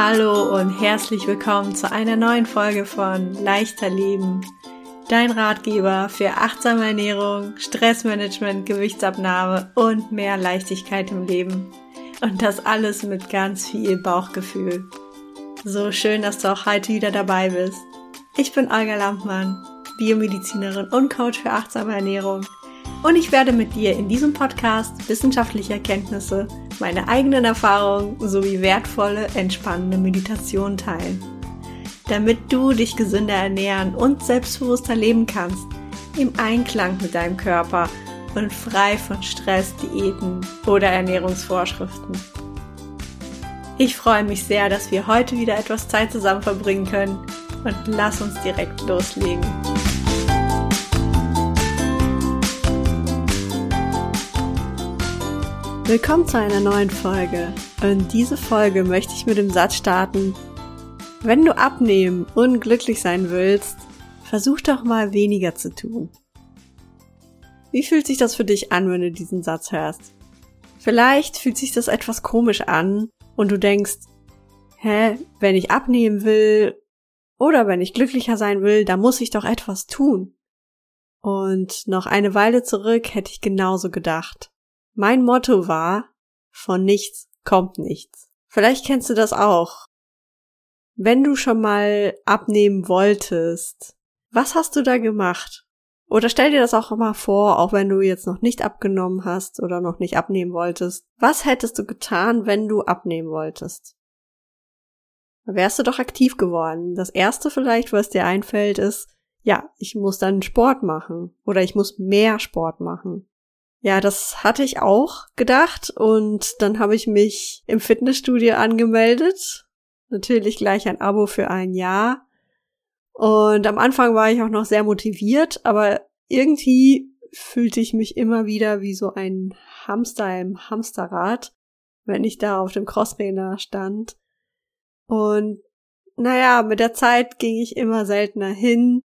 Hallo und herzlich willkommen zu einer neuen Folge von Leichter Leben, dein Ratgeber für achtsame Ernährung, Stressmanagement, Gewichtsabnahme und mehr Leichtigkeit im Leben. Und das alles mit ganz viel Bauchgefühl. So schön, dass du auch heute wieder dabei bist. Ich bin Olga Lampmann, Biomedizinerin und Coach für achtsame Ernährung. Und ich werde mit dir in diesem Podcast wissenschaftliche Erkenntnisse, meine eigenen Erfahrungen sowie wertvolle, entspannende Meditationen teilen. Damit du dich gesünder ernähren und selbstbewusster leben kannst, im Einklang mit deinem Körper und frei von Stress, Diäten oder Ernährungsvorschriften. Ich freue mich sehr, dass wir heute wieder etwas Zeit zusammen verbringen können und lass uns direkt loslegen. Willkommen zu einer neuen Folge. Und diese Folge möchte ich mit dem Satz starten. Wenn du abnehmen und glücklich sein willst, versuch doch mal weniger zu tun. Wie fühlt sich das für dich an, wenn du diesen Satz hörst? Vielleicht fühlt sich das etwas komisch an und du denkst, hä, wenn ich abnehmen will oder wenn ich glücklicher sein will, da muss ich doch etwas tun. Und noch eine Weile zurück hätte ich genauso gedacht. Mein Motto war, von nichts kommt nichts. Vielleicht kennst du das auch. Wenn du schon mal abnehmen wolltest, was hast du da gemacht? Oder stell dir das auch mal vor, auch wenn du jetzt noch nicht abgenommen hast oder noch nicht abnehmen wolltest. Was hättest du getan, wenn du abnehmen wolltest? Wärst du doch aktiv geworden. Das erste vielleicht, was dir einfällt, ist, ja, ich muss dann Sport machen oder ich muss mehr Sport machen. Ja, das hatte ich auch gedacht und dann habe ich mich im Fitnessstudio angemeldet. Natürlich gleich ein Abo für ein Jahr und am Anfang war ich auch noch sehr motiviert, aber irgendwie fühlte ich mich immer wieder wie so ein Hamster im Hamsterrad, wenn ich da auf dem Crosstrainer stand. Und naja, mit der Zeit ging ich immer seltener hin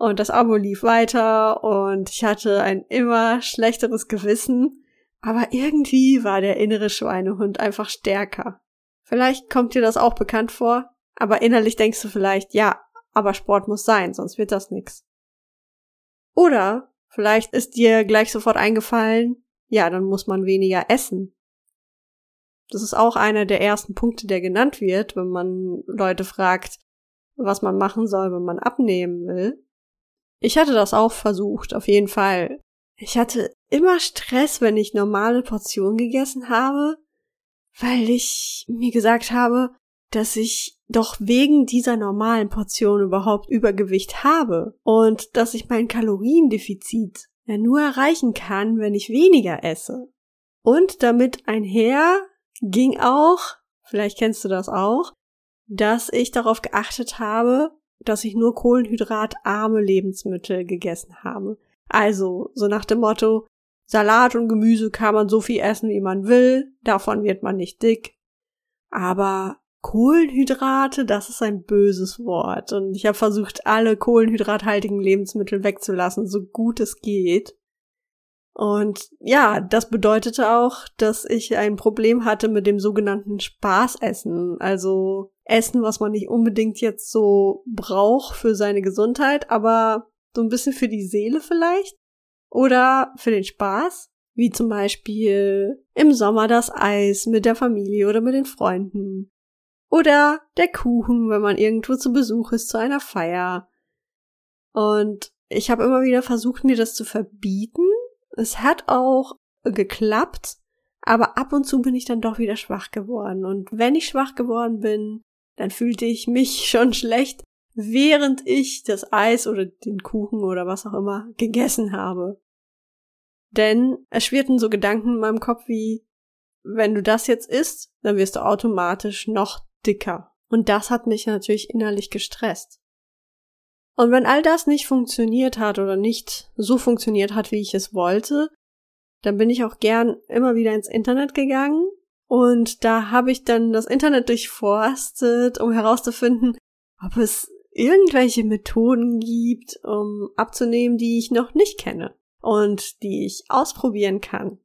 und das Abo lief weiter und ich hatte ein immer schlechteres Gewissen, aber irgendwie war der innere Schweinehund einfach stärker. Vielleicht kommt dir das auch bekannt vor, aber innerlich denkst du vielleicht, ja, aber Sport muss sein, sonst wird das nix. Oder vielleicht ist dir gleich sofort eingefallen, ja, dann muss man weniger essen. Das ist auch einer der ersten Punkte, der genannt wird, wenn man Leute fragt, was man machen soll, wenn man abnehmen will. Ich hatte das auch versucht, auf jeden Fall. Ich hatte immer Stress, wenn ich normale Portionen gegessen habe, weil ich mir gesagt habe, dass ich doch wegen dieser normalen Portion überhaupt Übergewicht habe und dass ich mein Kaloriendefizit ja nur erreichen kann, wenn ich weniger esse. Und damit einher ging auch, vielleicht kennst du das auch, dass ich darauf geachtet habe, dass ich nur kohlenhydratarme Lebensmittel gegessen habe. Also, so nach dem Motto, Salat und Gemüse kann man so viel essen, wie man will, davon wird man nicht dick. Aber Kohlenhydrate, das ist ein böses Wort. Und ich habe versucht, alle kohlenhydrathaltigen Lebensmittel wegzulassen, so gut es geht. Und ja, das bedeutete auch, dass ich ein Problem hatte mit dem sogenannten Spaßessen. Also Essen, was man nicht unbedingt jetzt so braucht für seine Gesundheit, aber so ein bisschen für die Seele vielleicht. Oder für den Spaß. Wie zum Beispiel im Sommer das Eis mit der Familie oder mit den Freunden. Oder der Kuchen, wenn man irgendwo zu Besuch ist, zu einer Feier. Und ich habe immer wieder versucht, mir das zu verbieten. Es hat auch geklappt, aber ab und zu bin ich dann doch wieder schwach geworden. Und wenn ich schwach geworden bin, dann fühlte ich mich schon schlecht, während ich das Eis oder den Kuchen oder was auch immer gegessen habe. Denn es schwirrten so Gedanken in meinem Kopf wie, wenn du das jetzt isst, dann wirst du automatisch noch dicker. Und das hat mich natürlich innerlich gestresst. Und wenn all das nicht funktioniert hat oder nicht so funktioniert hat, wie ich es wollte, dann bin ich auch gern immer wieder ins Internet gegangen und da habe ich dann das Internet durchforstet, um herauszufinden, ob es irgendwelche Methoden gibt, um abzunehmen, die ich noch nicht kenne und die ich ausprobieren kann.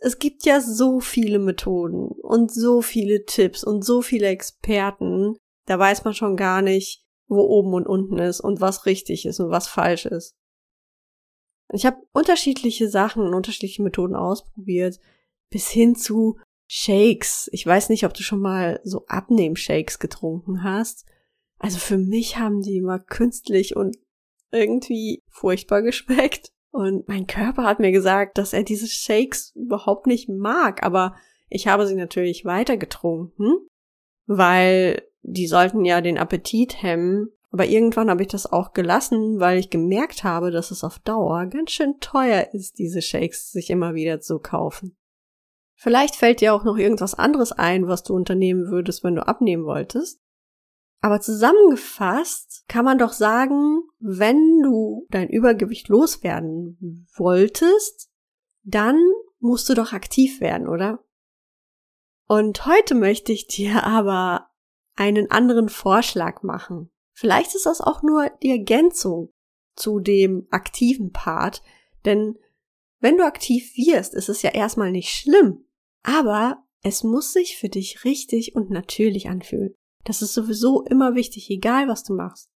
es gibt ja so viele Methoden und so viele Tipps und so viele Experten, da weiß man schon gar nicht, wo oben und unten ist und was richtig ist und was falsch ist. Ich habe unterschiedliche Sachen und unterschiedliche Methoden ausprobiert, bis hin zu Shakes. Ich weiß nicht, ob du schon mal so Abnehm-Shakes getrunken hast. Also für mich haben die immer künstlich und irgendwie furchtbar geschmeckt. Und mein Körper hat mir gesagt, dass er diese Shakes überhaupt nicht mag, aber ich habe sie natürlich weiter getrunken, weil die sollten ja den Appetit hemmen. Aber irgendwann habe ich das auch gelassen, weil ich gemerkt habe, dass es auf Dauer ganz schön teuer ist, diese Shakes sich immer wieder zu kaufen. Vielleicht fällt dir auch noch irgendwas anderes ein, was du unternehmen würdest, wenn du abnehmen wolltest. Aber zusammengefasst kann man doch sagen, wenn du dein Übergewicht loswerden wolltest, dann musst du doch aktiv werden, oder? Und heute möchte ich dir aber einen anderen Vorschlag machen. Vielleicht ist das auch nur die Ergänzung zu dem aktiven Part, denn wenn du aktiv wirst, ist es ja erstmal nicht schlimm, aber es muss sich für dich richtig und natürlich anfühlen. Das ist sowieso immer wichtig, egal was du machst.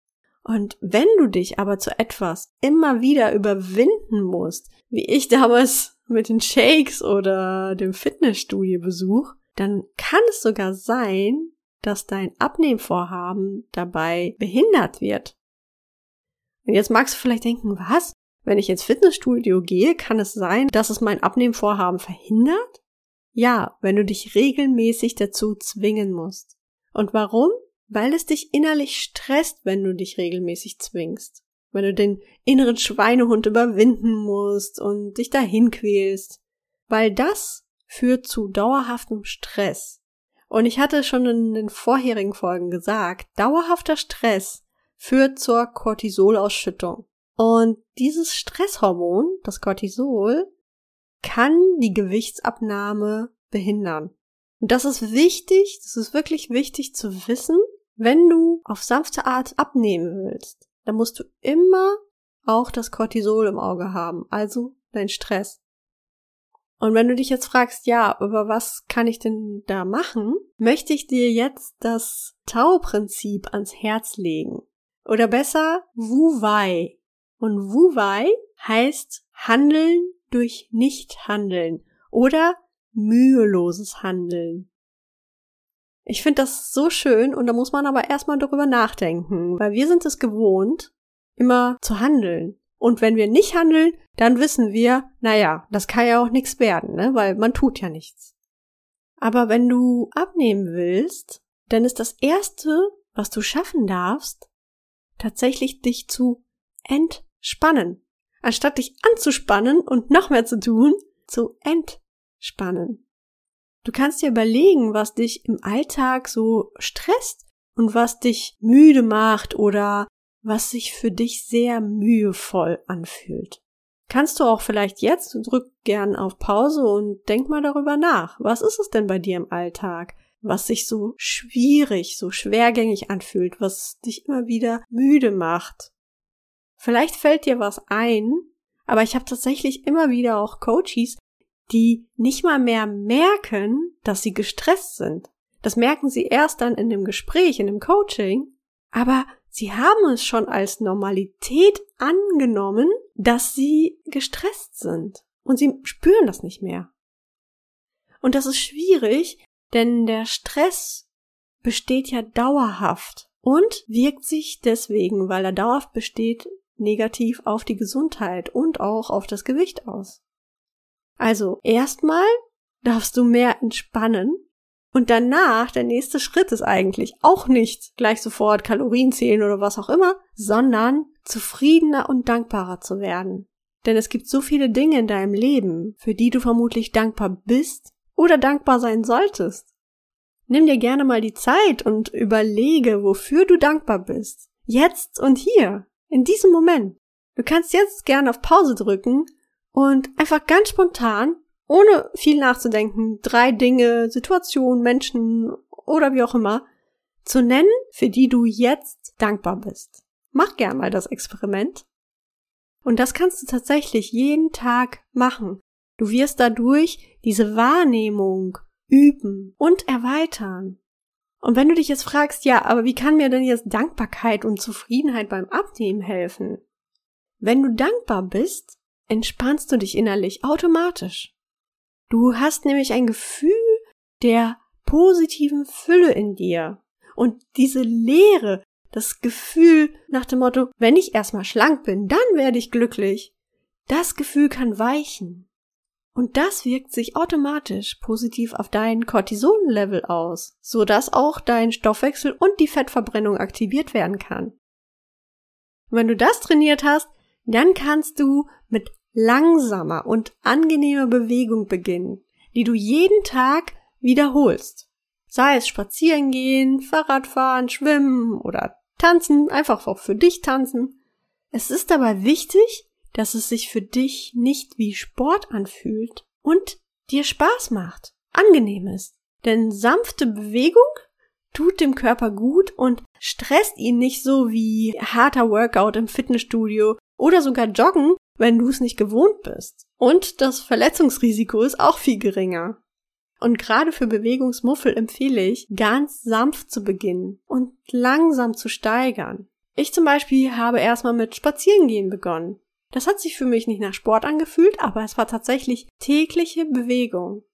Und wenn du dich aber zu etwas immer wieder überwinden musst, wie ich damals mit den Shakes oder dem Fitnessstudio-Besuch, dann kann es sogar sein, dass dein Abnehmvorhaben dabei behindert wird. Und jetzt magst du vielleicht denken, was? Wenn ich ins Fitnessstudio gehe, kann es sein, dass es mein Abnehmvorhaben verhindert? Ja, wenn du dich regelmäßig dazu zwingen musst. Und warum? Weil es dich innerlich stresst, wenn du dich regelmäßig zwingst. Wenn du den inneren Schweinehund überwinden musst und dich dahin quälst. Weil das führt zu dauerhaftem Stress. Und ich hatte schon in den vorherigen Folgen gesagt, dauerhafter Stress führt zur Cortisolausschüttung. Und dieses Stresshormon, das Cortisol, kann die Gewichtsabnahme behindern. Und das ist wichtig, das ist wirklich wichtig zu wissen, wenn du auf sanfte Art abnehmen willst, dann musst du immer auch das Cortisol im Auge haben, also dein Stress. Und wenn du dich jetzt fragst, ja, aber was kann ich denn da machen, möchte ich dir jetzt das Tau-Prinzip ans Herz legen. Oder besser, Wu Wei. Und Wu Wei heißt Handeln durch Nichthandeln oder müheloses Handeln. Ich finde das so schön und da muss man aber erstmal darüber nachdenken, weil wir sind es gewohnt, immer zu handeln. Und wenn wir nicht handeln, dann wissen wir, naja, das kann ja auch nichts werden, ne? weil man tut ja nichts. Aber wenn du abnehmen willst, dann ist das Erste, was du schaffen darfst, tatsächlich dich zu entspannen. Anstatt dich anzuspannen und noch mehr zu tun, zu entspannen. Du kannst dir überlegen, was dich im Alltag so stresst und was dich müde macht oder was sich für dich sehr mühevoll anfühlt. Kannst du auch vielleicht jetzt, drück gern auf Pause und denk mal darüber nach. Was ist es denn bei dir im Alltag, was sich so schwierig, so schwergängig anfühlt, was dich immer wieder müde macht? Vielleicht fällt dir was ein, aber ich habe tatsächlich immer wieder auch Coaches, die nicht mal mehr merken, dass sie gestresst sind. Das merken sie erst dann in dem Gespräch, in dem Coaching, aber Sie haben es schon als Normalität angenommen, dass sie gestresst sind. Und sie spüren das nicht mehr. Und das ist schwierig, denn der Stress besteht ja dauerhaft und wirkt sich deswegen, weil er dauerhaft besteht, negativ auf die Gesundheit und auch auf das Gewicht aus. Also erstmal darfst du mehr entspannen und danach, der nächste Schritt ist eigentlich auch nicht gleich sofort Kalorien zählen oder was auch immer, sondern zufriedener und dankbarer zu werden. Denn es gibt so viele Dinge in deinem Leben, für die du vermutlich dankbar bist oder dankbar sein solltest. Nimm dir gerne mal die Zeit und überlege, wofür du dankbar bist. Jetzt und hier, in diesem Moment. Du kannst jetzt gerne auf Pause drücken und einfach ganz spontan ohne viel nachzudenken, drei Dinge, Situationen, Menschen oder wie auch immer zu nennen, für die du jetzt dankbar bist. Mach gern mal das Experiment. Und das kannst du tatsächlich jeden Tag machen. Du wirst dadurch diese Wahrnehmung üben und erweitern. Und wenn du dich jetzt fragst, ja, aber wie kann mir denn jetzt Dankbarkeit und Zufriedenheit beim Abnehmen helfen? Wenn du dankbar bist, entspannst du dich innerlich automatisch. Du hast nämlich ein Gefühl der positiven Fülle in dir. Und diese Leere, das Gefühl nach dem Motto, wenn ich erstmal schlank bin, dann werde ich glücklich, das Gefühl kann weichen. Und das wirkt sich automatisch positiv auf dein Cortisonlevel aus, so dass auch dein Stoffwechsel und die Fettverbrennung aktiviert werden kann. Und wenn du das trainiert hast, dann kannst du mit langsamer und angenehmer Bewegung beginnen, die du jeden Tag wiederholst. Sei es spazieren gehen, Fahrradfahren, schwimmen oder tanzen, einfach auch für dich tanzen. Es ist dabei wichtig, dass es sich für dich nicht wie Sport anfühlt und dir Spaß macht, angenehm ist. Denn sanfte Bewegung tut dem Körper gut und stresst ihn nicht so wie harter Workout im Fitnessstudio oder sogar Joggen, wenn du es nicht gewohnt bist. Und das Verletzungsrisiko ist auch viel geringer. Und gerade für Bewegungsmuffel empfehle ich, ganz sanft zu beginnen und langsam zu steigern. Ich zum Beispiel habe erstmal mit Spazierengehen begonnen. Das hat sich für mich nicht nach Sport angefühlt, aber es war tatsächlich tägliche Bewegung.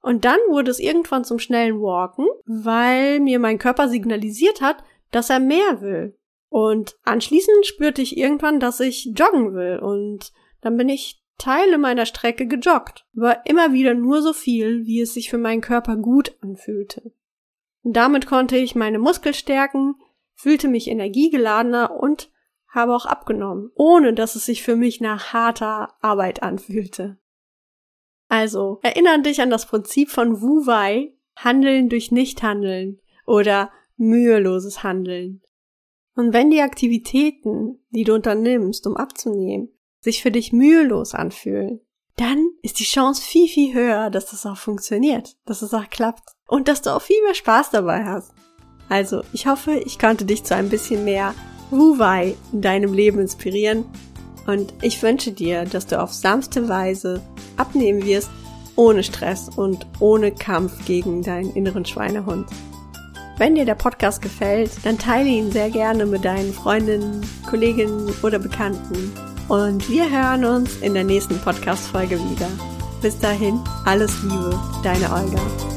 Und dann wurde es irgendwann zum schnellen Walken, weil mir mein Körper signalisiert hat, dass er mehr will. Und anschließend spürte ich irgendwann, dass ich joggen will und dann bin ich Teile meiner Strecke gejoggt, war immer wieder nur so viel, wie es sich für meinen Körper gut anfühlte. Und damit konnte ich meine Muskel stärken, fühlte mich energiegeladener und habe auch abgenommen, ohne dass es sich für mich nach harter Arbeit anfühlte. Also, erinnere dich an das Prinzip von Wu Wei, Handeln durch Nichthandeln oder müheloses Handeln. Und wenn die Aktivitäten, die du unternimmst, um abzunehmen, sich für dich mühelos anfühlen, dann ist die Chance viel, viel höher, dass das auch funktioniert, dass es auch klappt und dass du auch viel mehr Spaß dabei hast. Also, ich hoffe, ich konnte dich zu ein bisschen mehr Wu-Wei in deinem Leben inspirieren und ich wünsche dir, dass du auf sanfte Weise abnehmen wirst, ohne Stress und ohne Kampf gegen deinen inneren Schweinehund. Wenn dir der Podcast gefällt, dann teile ihn sehr gerne mit deinen Freundinnen, Kolleginnen oder Bekannten. Und wir hören uns in der nächsten Podcast-Folge wieder. Bis dahin, alles Liebe, deine Olga.